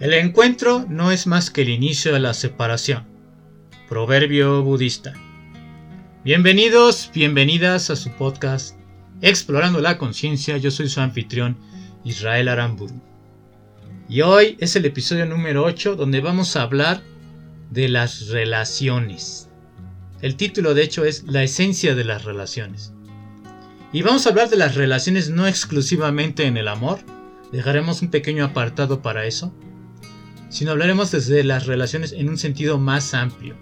El encuentro no es más que el inicio de la separación. Proverbio budista. Bienvenidos, bienvenidas a su podcast Explorando la Conciencia. Yo soy su anfitrión Israel Aramburu. Y hoy es el episodio número 8 donde vamos a hablar de las relaciones. El título de hecho es La esencia de las relaciones. Y vamos a hablar de las relaciones no exclusivamente en el amor. Dejaremos un pequeño apartado para eso sino hablaremos desde las relaciones en un sentido más amplio.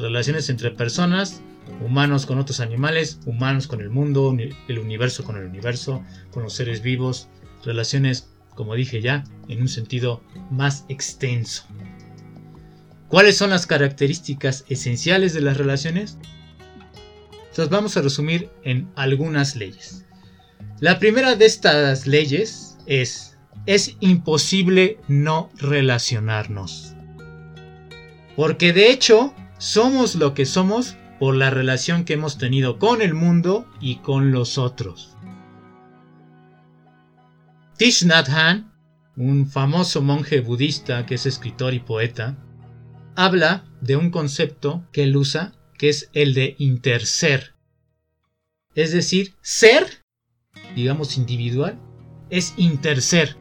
Relaciones entre personas, humanos con otros animales, humanos con el mundo, el universo con el universo, con los seres vivos, relaciones, como dije ya, en un sentido más extenso. ¿Cuáles son las características esenciales de las relaciones? Las vamos a resumir en algunas leyes. La primera de estas leyes es es imposible no relacionarnos. Porque de hecho, somos lo que somos por la relación que hemos tenido con el mundo y con los otros. Thich Nhat Hanh, un famoso monje budista que es escritor y poeta, habla de un concepto que él usa que es el de interser. Es decir, ser, digamos individual, es interser.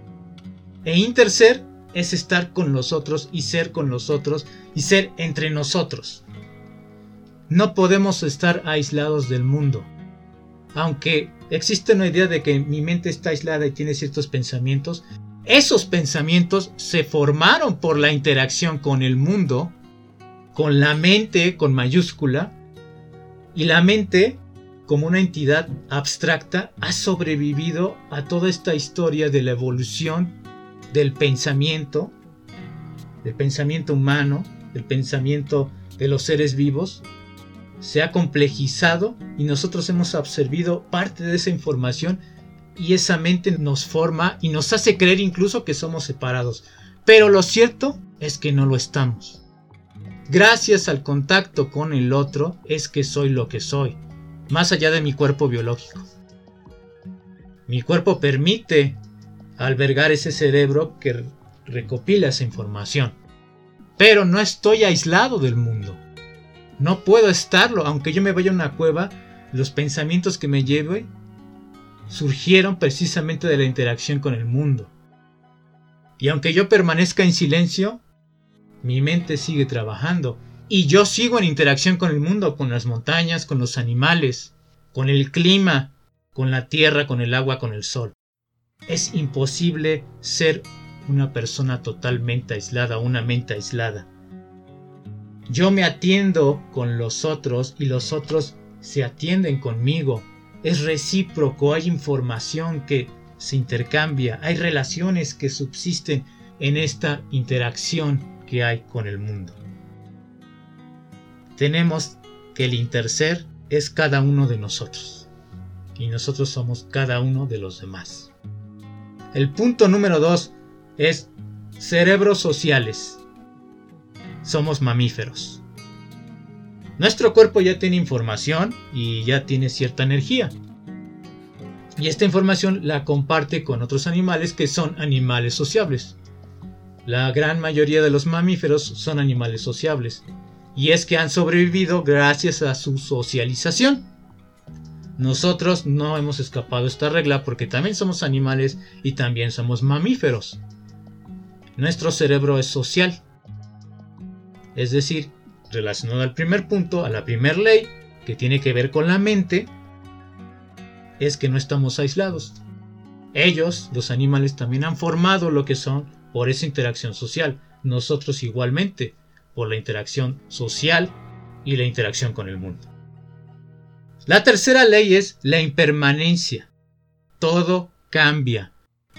E interser es estar con los otros y ser con los otros y ser entre nosotros. No podemos estar aislados del mundo. Aunque existe una idea de que mi mente está aislada y tiene ciertos pensamientos, esos pensamientos se formaron por la interacción con el mundo, con la mente con mayúscula, y la mente, como una entidad abstracta, ha sobrevivido a toda esta historia de la evolución del pensamiento, del pensamiento humano, del pensamiento de los seres vivos, se ha complejizado y nosotros hemos absorbido parte de esa información y esa mente nos forma y nos hace creer incluso que somos separados. Pero lo cierto es que no lo estamos. Gracias al contacto con el otro es que soy lo que soy, más allá de mi cuerpo biológico. Mi cuerpo permite albergar ese cerebro que recopila esa información. Pero no estoy aislado del mundo. No puedo estarlo, aunque yo me vaya a una cueva, los pensamientos que me lleve surgieron precisamente de la interacción con el mundo. Y aunque yo permanezca en silencio, mi mente sigue trabajando. Y yo sigo en interacción con el mundo, con las montañas, con los animales, con el clima, con la tierra, con el agua, con el sol. Es imposible ser una persona totalmente aislada, una mente aislada. Yo me atiendo con los otros y los otros se atienden conmigo. Es recíproco, hay información que se intercambia, hay relaciones que subsisten en esta interacción que hay con el mundo. Tenemos que el interser es cada uno de nosotros y nosotros somos cada uno de los demás. El punto número dos es cerebros sociales. Somos mamíferos. Nuestro cuerpo ya tiene información y ya tiene cierta energía. Y esta información la comparte con otros animales que son animales sociables. La gran mayoría de los mamíferos son animales sociables. Y es que han sobrevivido gracias a su socialización. Nosotros no hemos escapado esta regla porque también somos animales y también somos mamíferos. Nuestro cerebro es social. Es decir, relacionado al primer punto, a la primera ley, que tiene que ver con la mente, es que no estamos aislados. Ellos, los animales, también han formado lo que son por esa interacción social. Nosotros igualmente, por la interacción social y la interacción con el mundo. La tercera ley es la impermanencia. Todo cambia.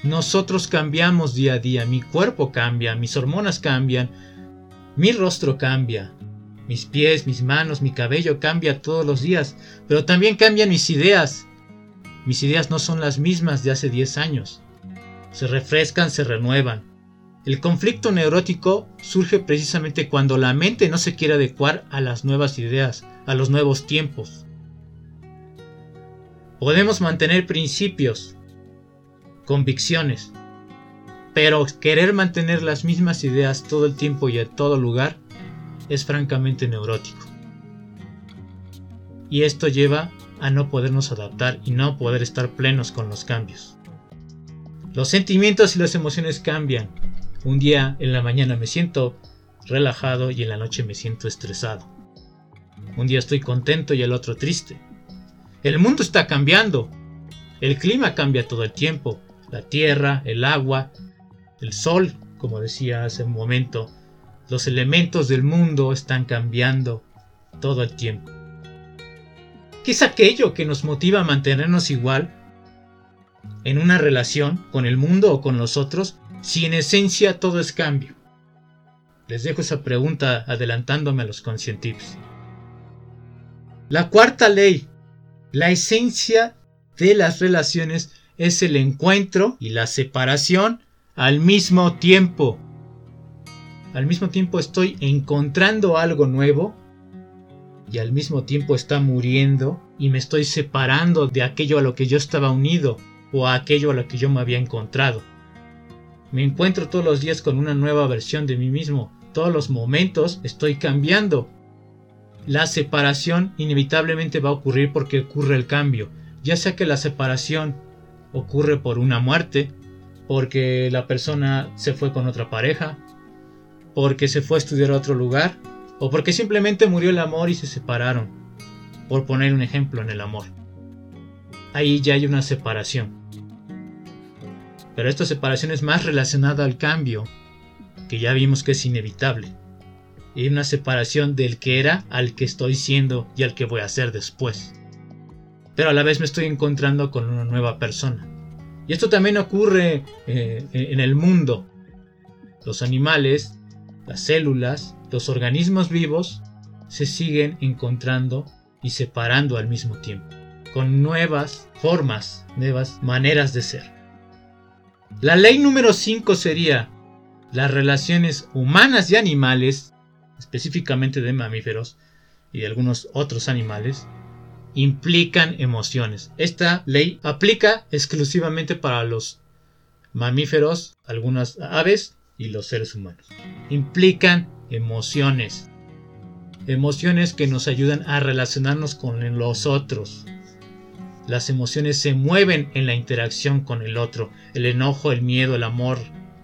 Nosotros cambiamos día a día, mi cuerpo cambia, mis hormonas cambian, mi rostro cambia, mis pies, mis manos, mi cabello cambia todos los días, pero también cambian mis ideas. Mis ideas no son las mismas de hace 10 años. Se refrescan, se renuevan. El conflicto neurótico surge precisamente cuando la mente no se quiere adecuar a las nuevas ideas, a los nuevos tiempos. Podemos mantener principios, convicciones, Pero querer mantener las mismas ideas todo el tiempo y en todo lugar es francamente neurótico. Y esto lleva a no podernos adaptar y no poder estar plenos con los cambios. Los sentimientos y las emociones cambian. Un día en la mañana me siento relajado y en la noche me siento estresado. Un día estoy contento y el otro triste. El mundo está cambiando. El clima cambia todo el tiempo. La tierra, el agua, el sol, como decía hace un momento. Los elementos del mundo están cambiando todo el tiempo. ¿Qué es aquello que nos motiva a mantenernos igual en una relación con el mundo o con los otros si en esencia todo es cambio? Les dejo esa pregunta adelantándome a los conscientips. La cuarta ley. La esencia de las relaciones es el encuentro y la separación al mismo tiempo. Al mismo tiempo estoy encontrando algo nuevo y al mismo tiempo está muriendo y me estoy separando de aquello a lo que yo estaba unido o a aquello a lo que yo me había encontrado. Me encuentro todos los días con una nueva versión de mí mismo. Todos los momentos estoy cambiando. La separación inevitablemente va a ocurrir porque ocurre el cambio. Ya sea que la separación ocurre por una muerte, porque la persona se fue con otra pareja, porque se fue a estudiar a otro lugar, o porque simplemente murió el amor y se separaron, por poner un ejemplo en el amor. Ahí ya hay una separación. Pero esta separación es más relacionada al cambio, que ya vimos que es inevitable. Y una separación del que era al que estoy siendo y al que voy a ser después. Pero a la vez me estoy encontrando con una nueva persona. Y esto también ocurre eh, en el mundo. Los animales, las células, los organismos vivos se siguen encontrando y separando al mismo tiempo, con nuevas formas, nuevas maneras de ser. La ley número 5 sería las relaciones humanas y animales, específicamente de mamíferos y de algunos otros animales, implican emociones. Esta ley aplica exclusivamente para los mamíferos, algunas aves y los seres humanos. Implican emociones. Emociones que nos ayudan a relacionarnos con los otros. Las emociones se mueven en la interacción con el otro. El enojo, el miedo, el amor,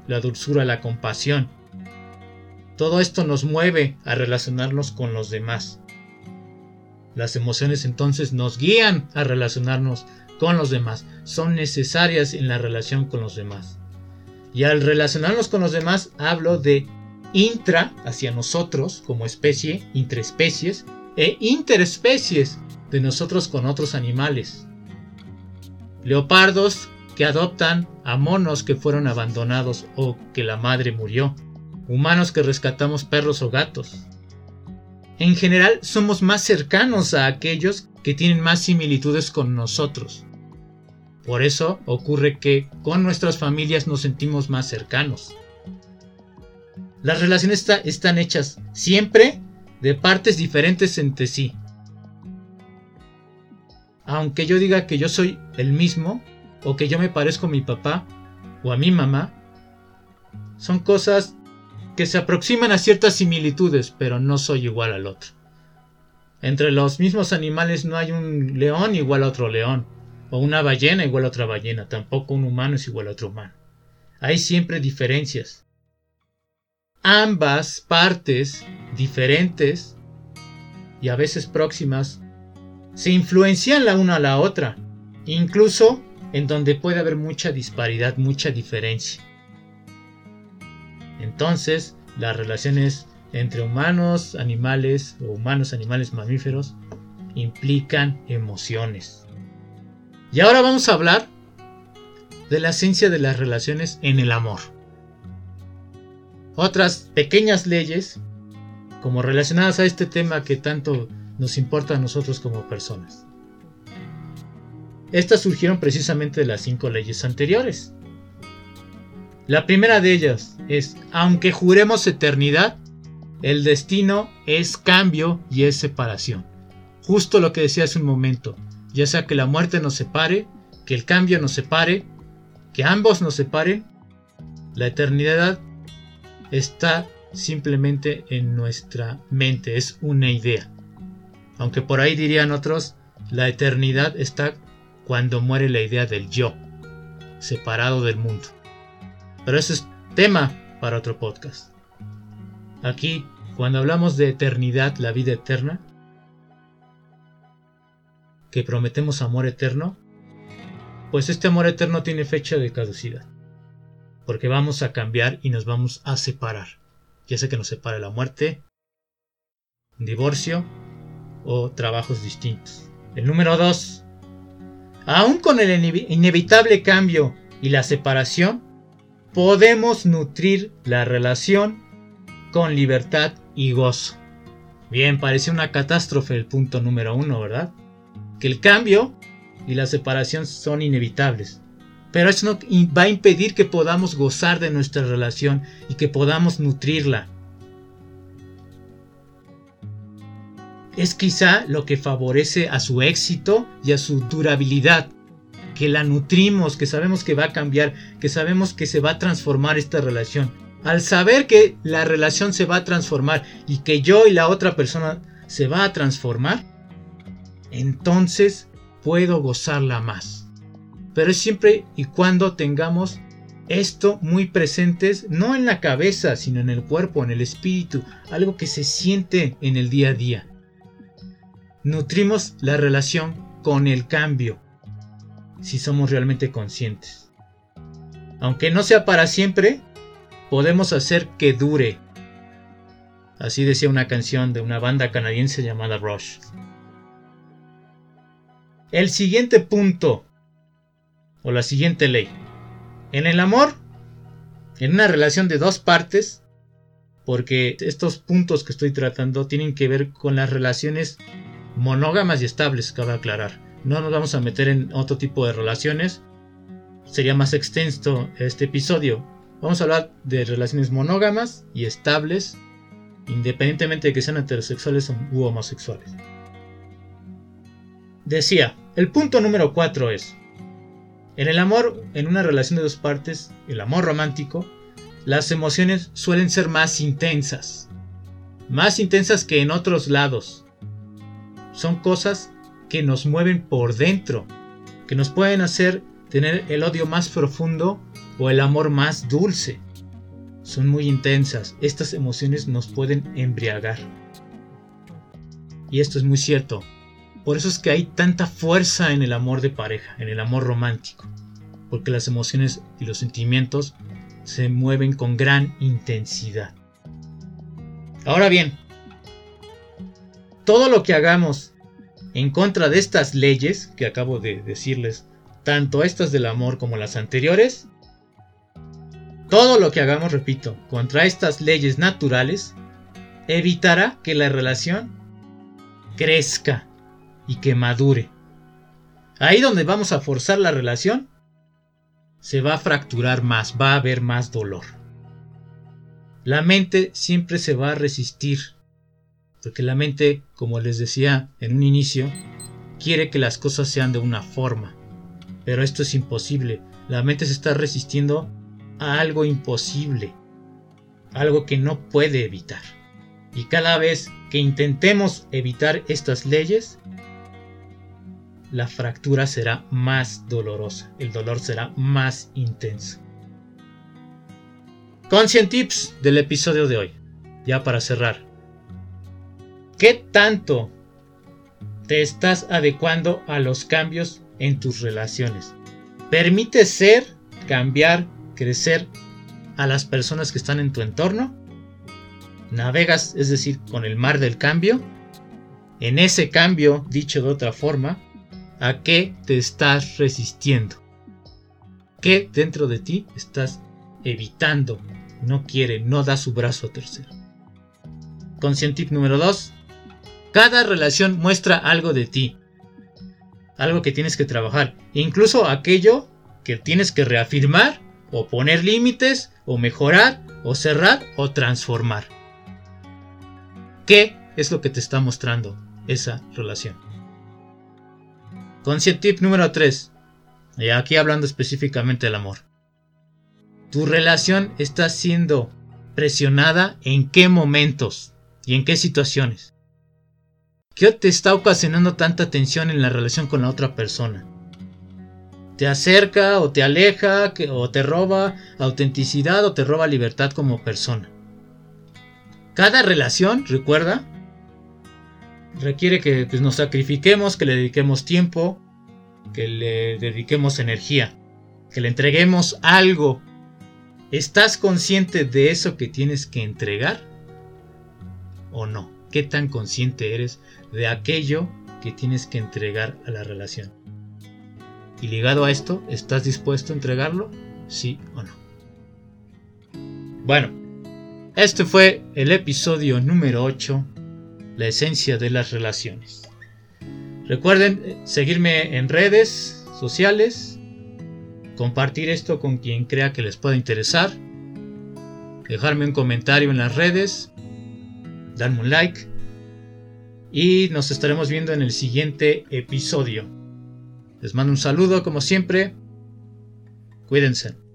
la dulzura, la compasión. Todo esto nos mueve a relacionarnos con los demás. Las emociones entonces nos guían a relacionarnos con los demás. Son necesarias en la relación con los demás. Y al relacionarnos con los demás hablo de intra hacia nosotros como especie, intraespecies, e interespecies de nosotros con otros animales. Leopardos que adoptan a monos que fueron abandonados o que la madre murió. Humanos que rescatamos perros o gatos. En general somos más cercanos a aquellos que tienen más similitudes con nosotros. Por eso ocurre que con nuestras familias nos sentimos más cercanos. Las relaciones están hechas siempre de partes diferentes entre sí. Aunque yo diga que yo soy el mismo, o que yo me parezco a mi papá o a mi mamá, son cosas que se aproximan a ciertas similitudes, pero no soy igual al otro. Entre los mismos animales no hay un león igual a otro león, o una ballena igual a otra ballena, tampoco un humano es igual a otro humano. Hay siempre diferencias ambas partes diferentes y a veces próximas se influencian la una a la otra, incluso en donde puede haber mucha disparidad, mucha diferencia. Entonces, las relaciones entre humanos, animales o humanos, animales, mamíferos implican emociones. Y ahora vamos a hablar de la esencia de las relaciones en el amor otras pequeñas leyes como relacionadas a este tema que tanto nos importa a nosotros como personas. Estas surgieron precisamente de las cinco leyes anteriores. La primera de ellas es, aunque juremos eternidad, el destino es cambio y es separación. Justo lo que decía hace un momento, ya sea que la muerte nos separe, que el cambio nos separe, que ambos nos separen, La eternidad está simplemente en nuestra mente, es una idea. Aunque por ahí dirían otros, la eternidad está cuando muere la idea del yo, separado del mundo. Pero ese es tema para otro podcast. Aquí, cuando hablamos de eternidad, la vida eterna, que prometemos amor eterno, pues este amor eterno tiene fecha de caducidad. Porque vamos a cambiar y nos vamos a separar. Ya sea que nos separe la muerte, divorcio o trabajos distintos. El número 2. Aún con el inevitable cambio y la separación, podemos nutrir la relación con libertad y gozo. Bien, parece una catástrofe el punto número uno, ¿verdad? Que el cambio y la separación son inevitables. Pero eso no va a impedir que podamos gozar de nuestra relación y que podamos nutrirla. Es quizá lo que favorece a su éxito y a su durabilidad. Que la nutrimos, que sabemos que va a cambiar, que sabemos que se va a transformar esta relación. Al saber que la relación se va a transformar y que yo y la otra persona se va a transformar, entonces puedo gozarla más. Pero es siempre y cuando tengamos esto muy presentes, no en la cabeza, sino en el cuerpo, en el espíritu, algo que se siente en el día a día. Nutrimos la relación con el cambio, si somos realmente conscientes. Aunque no sea para siempre, podemos hacer que dure. Así decía una canción de una banda canadiense llamada Rush. El siguiente punto o la siguiente ley. En el amor, en una relación de dos partes, porque estos puntos que estoy tratando tienen que ver con las relaciones monógamas y estables, cabe aclarar. No nos vamos a meter en otro tipo de relaciones. Sería más extenso este episodio. Vamos a hablar de relaciones monógamas y estables, independientemente de que sean heterosexuales u homosexuales. Decía, el punto número 4 es, en el amor, en una relación de dos partes, el amor romántico, las emociones suelen ser más intensas, más intensas que en otros lados. Son cosas que nos mueven por dentro, que nos pueden hacer tener el odio más profundo o el amor más dulce. Son muy intensas. Estas emociones nos pueden embriagar. Y esto es muy cierto. Por eso es que hay tanta fuerza en el amor de pareja, en el amor romántico. Porque las emociones y los sentimientos se mueven con gran intensidad. Ahora bien, todo lo que hagamos en contra de estas leyes que acabo de decirles, tanto estas del amor como las anteriores, todo lo que hagamos, repito, contra estas leyes naturales, evitará que la relación crezca y que madure. Ahí donde vamos a forzar la relación, se va a fracturar más, va a haber más dolor. La mente siempre se va a resistir, porque la mente, como les decía en un inicio, quiere que las cosas sean de una forma. Pero esto es imposible. La mente se está resistiendo a algo imposible, algo que no puede evitar. Y cada vez que intentemos evitar estas leyes, la fractura será más dolorosa, el dolor será más intenso. Conscient Tips del episodio de hoy, ya para cerrar. ¿Qué tanto te estás adecuando a los cambios en tus relaciones? ¿Permite ser, cambiar crecer a las personas que están en tu entorno. Navegas, es decir, con el mar del cambio. En ese cambio, dicho de otra forma, ¿a qué te estás resistiendo? ¿Qué dentro de ti estás evitando? No quiere, no da su brazo a tercero. Conscientip número 2. Cada relación muestra algo de ti. Algo que tienes que trabajar. incluso aquello que tienes que reafirmar o poner límites, o mejorar, o cerrar, o transformar. ¿Qué es lo que te está mostrando esa relación? Conscient tip número 3. Y aquí hablando específicamente del amor. tu relación está siendo presionada en qué momentos y en qué situaciones. ¿Qué te está ocasionando tanta tensión en la relación con la otra persona? ¿Te acerca o te aleja o te roba autenticidad o te roba libertad como persona? Cada relación, recuerda, requiere que pues, nos sacrifiquemos, que le dediquemos tiempo, que le dediquemos energía, que le entreguemos algo. ¿Estás consciente de eso que tienes que entregar? ¿O no? ¿Qué tan consciente eres de aquello que tienes que entregar a la relación? Y ligado a esto, ¿estás dispuesto a entregarlo? ¿Sí o no? Bueno, este fue el episodio número 8 la esencia de las relaciones. Recuerden eh, seguirme en redes sociales, compartir esto con quien crea que les pueda interesar, dejarme un comentario en las redes, darme un like y nos estaremos viendo en el siguiente episodio. Les mando un saludo como siempre. Cuídense.